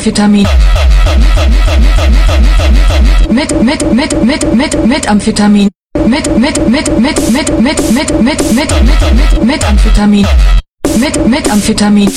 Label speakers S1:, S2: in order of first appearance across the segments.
S1: Amphetamin. Mit, mit, mit, mit, mit, mit Amphetamin. Mit, mit, mit, mit, mit, mit, mit, mit, mit, mit, mit Amphetamin. Mit, mit Amphetamin.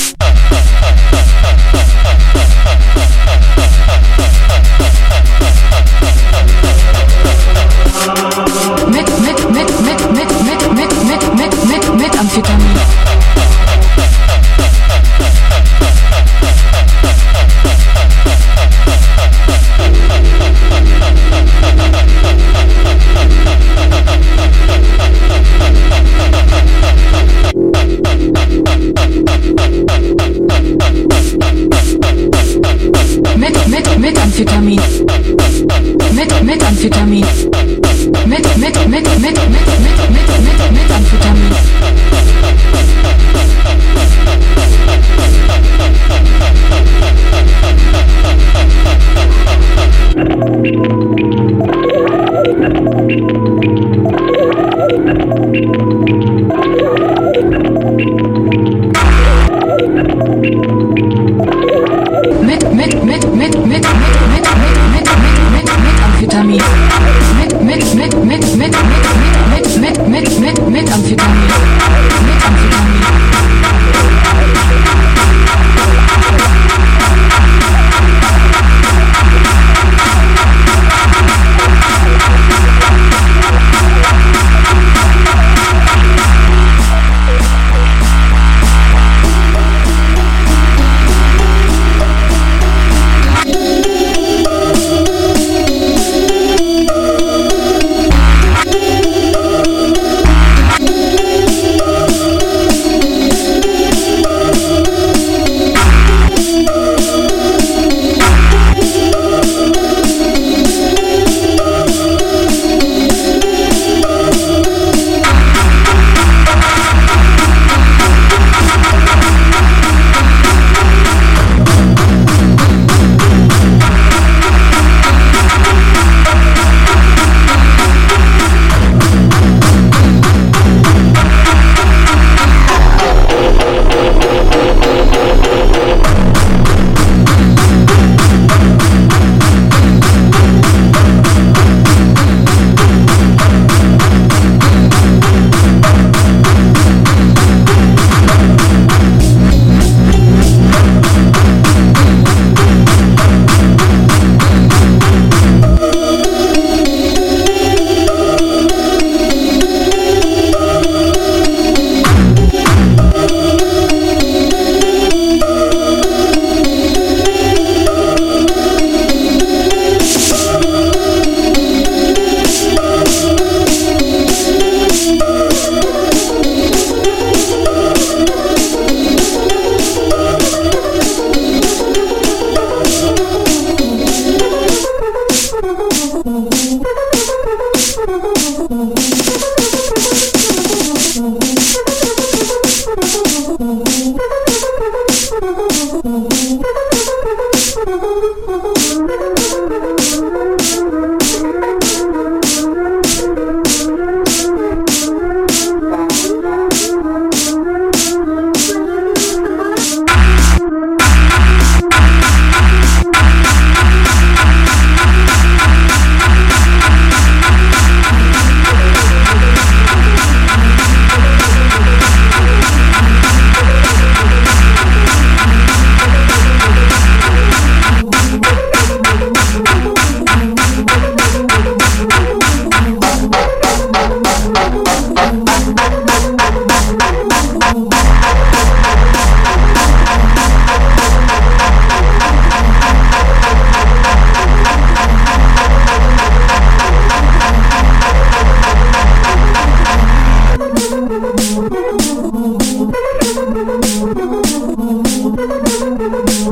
S2: thank you.